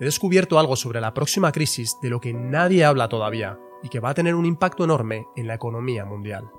he descubierto algo sobre la próxima crisis de lo que nadie habla todavía y que va a tener un impacto enorme en la economía mundial.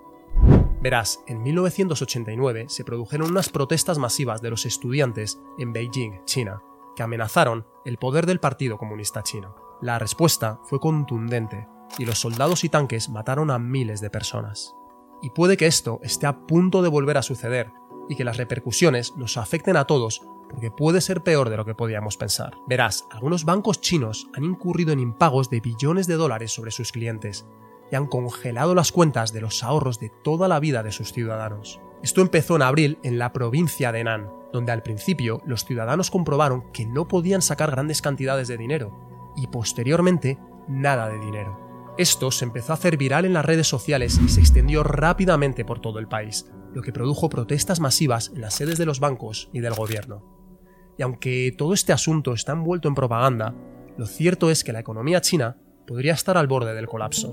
Verás, en 1989 se produjeron unas protestas masivas de los estudiantes en Beijing, China, que amenazaron el poder del Partido Comunista Chino. La respuesta fue contundente y los soldados y tanques mataron a miles de personas. Y puede que esto esté a punto de volver a suceder y que las repercusiones nos afecten a todos porque puede ser peor de lo que podíamos pensar. Verás, algunos bancos chinos han incurrido en impagos de billones de dólares sobre sus clientes y han congelado las cuentas de los ahorros de toda la vida de sus ciudadanos. Esto empezó en abril en la provincia de Nan, donde al principio los ciudadanos comprobaron que no podían sacar grandes cantidades de dinero y posteriormente nada de dinero. Esto se empezó a hacer viral en las redes sociales y se extendió rápidamente por todo el país, lo que produjo protestas masivas en las sedes de los bancos y del gobierno. Y aunque todo este asunto está envuelto en propaganda, lo cierto es que la economía china podría estar al borde del colapso.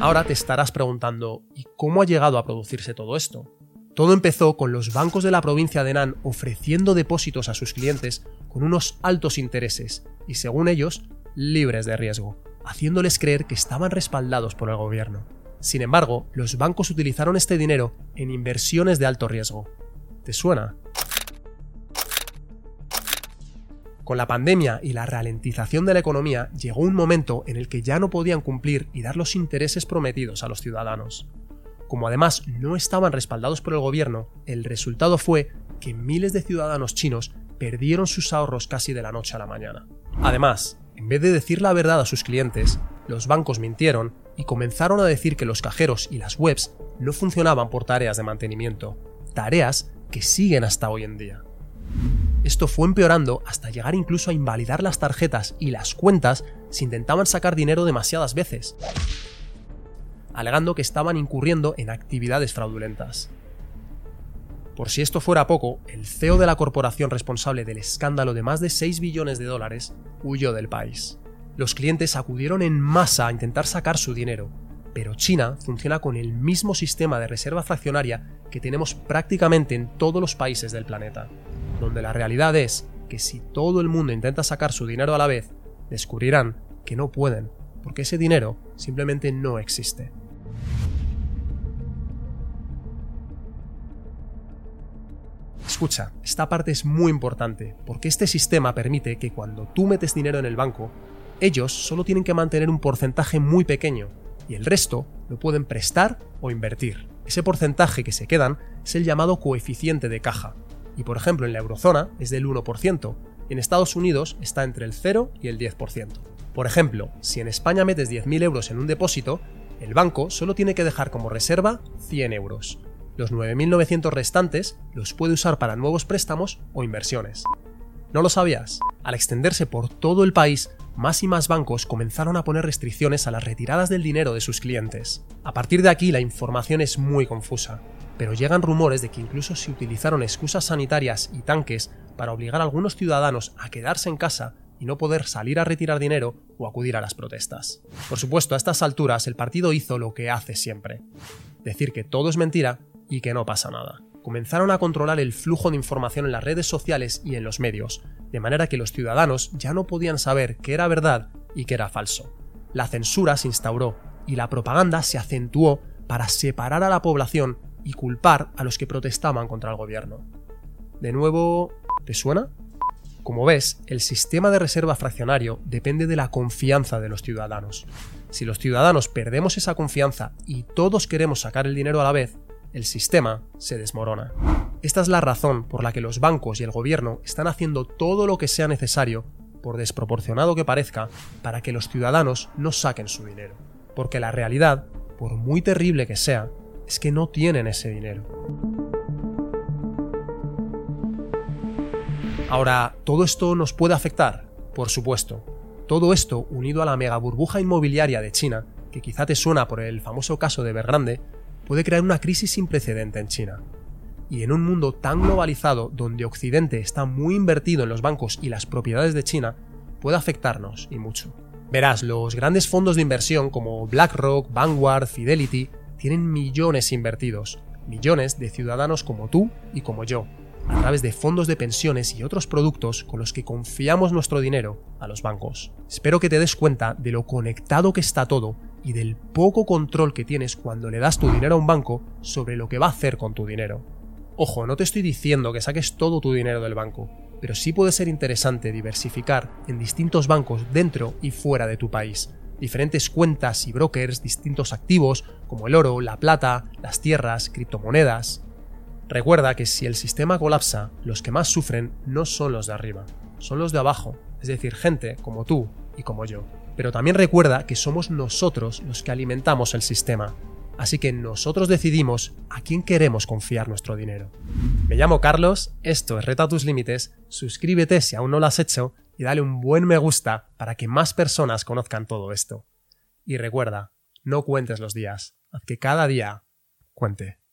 Ahora te estarás preguntando, ¿y cómo ha llegado a producirse todo esto? Todo empezó con los bancos de la provincia de Nan ofreciendo depósitos a sus clientes con unos altos intereses y, según ellos, libres de riesgo, haciéndoles creer que estaban respaldados por el gobierno. Sin embargo, los bancos utilizaron este dinero en inversiones de alto riesgo. ¿Te suena? Con la pandemia y la ralentización de la economía llegó un momento en el que ya no podían cumplir y dar los intereses prometidos a los ciudadanos. Como además no estaban respaldados por el gobierno, el resultado fue que miles de ciudadanos chinos perdieron sus ahorros casi de la noche a la mañana. Además, en vez de decir la verdad a sus clientes, los bancos mintieron y comenzaron a decir que los cajeros y las webs no funcionaban por tareas de mantenimiento, tareas que siguen hasta hoy en día. Esto fue empeorando hasta llegar incluso a invalidar las tarjetas y las cuentas si intentaban sacar dinero demasiadas veces alegando que estaban incurriendo en actividades fraudulentas. Por si esto fuera poco, el CEO de la corporación responsable del escándalo de más de 6 billones de dólares huyó del país. Los clientes acudieron en masa a intentar sacar su dinero, pero China funciona con el mismo sistema de reserva fraccionaria que tenemos prácticamente en todos los países del planeta, donde la realidad es que si todo el mundo intenta sacar su dinero a la vez, descubrirán que no pueden, porque ese dinero simplemente no existe. Escucha, esta parte es muy importante, porque este sistema permite que cuando tú metes dinero en el banco, ellos solo tienen que mantener un porcentaje muy pequeño, y el resto lo pueden prestar o invertir. Ese porcentaje que se quedan es el llamado coeficiente de caja, y por ejemplo en la eurozona es del 1%, y en Estados Unidos está entre el 0 y el 10%. Por ejemplo, si en España metes 10.000 euros en un depósito, el banco solo tiene que dejar como reserva 100 euros, los 9.900 restantes los puede usar para nuevos préstamos o inversiones. ¿No lo sabías? Al extenderse por todo el país, más y más bancos comenzaron a poner restricciones a las retiradas del dinero de sus clientes. A partir de aquí la información es muy confusa, pero llegan rumores de que incluso se utilizaron excusas sanitarias y tanques para obligar a algunos ciudadanos a quedarse en casa y no poder salir a retirar dinero o acudir a las protestas. Por supuesto, a estas alturas el partido hizo lo que hace siempre, decir que todo es mentira y que no pasa nada. Comenzaron a controlar el flujo de información en las redes sociales y en los medios, de manera que los ciudadanos ya no podían saber qué era verdad y qué era falso. La censura se instauró y la propaganda se acentuó para separar a la población y culpar a los que protestaban contra el gobierno. De nuevo, ¿te suena? Como ves, el sistema de reserva fraccionario depende de la confianza de los ciudadanos. Si los ciudadanos perdemos esa confianza y todos queremos sacar el dinero a la vez, el sistema se desmorona. Esta es la razón por la que los bancos y el gobierno están haciendo todo lo que sea necesario, por desproporcionado que parezca, para que los ciudadanos no saquen su dinero. Porque la realidad, por muy terrible que sea, es que no tienen ese dinero. Ahora, ¿todo esto nos puede afectar? Por supuesto. Todo esto, unido a la mega burbuja inmobiliaria de China, que quizá te suena por el famoso caso de Bergrande, puede crear una crisis sin precedente en China. Y en un mundo tan globalizado donde Occidente está muy invertido en los bancos y las propiedades de China, puede afectarnos y mucho. Verás, los grandes fondos de inversión como BlackRock, Vanguard, Fidelity tienen millones invertidos, millones de ciudadanos como tú y como yo. a través de fondos de pensiones y otros productos con los que confiamos nuestro dinero a los bancos. Espero que te des cuenta de lo conectado que está todo y del poco control que tienes cuando le das tu dinero a un banco sobre lo que va a hacer con tu dinero. Ojo, no te estoy diciendo que saques todo tu dinero del banco, pero sí puede ser interesante diversificar en distintos bancos dentro y fuera de tu país, diferentes cuentas y brokers, distintos activos como el oro, la plata, las tierras, criptomonedas. Recuerda que si el sistema colapsa, los que más sufren no son los de arriba, son los de abajo, es decir, gente como tú y como yo. Pero también recuerda que somos nosotros los que alimentamos el sistema, así que nosotros decidimos a quién queremos confiar nuestro dinero. Me llamo Carlos, esto es Reta tus Límites, suscríbete si aún no lo has hecho y dale un buen me gusta para que más personas conozcan todo esto. Y recuerda, no cuentes los días, haz que cada día cuente.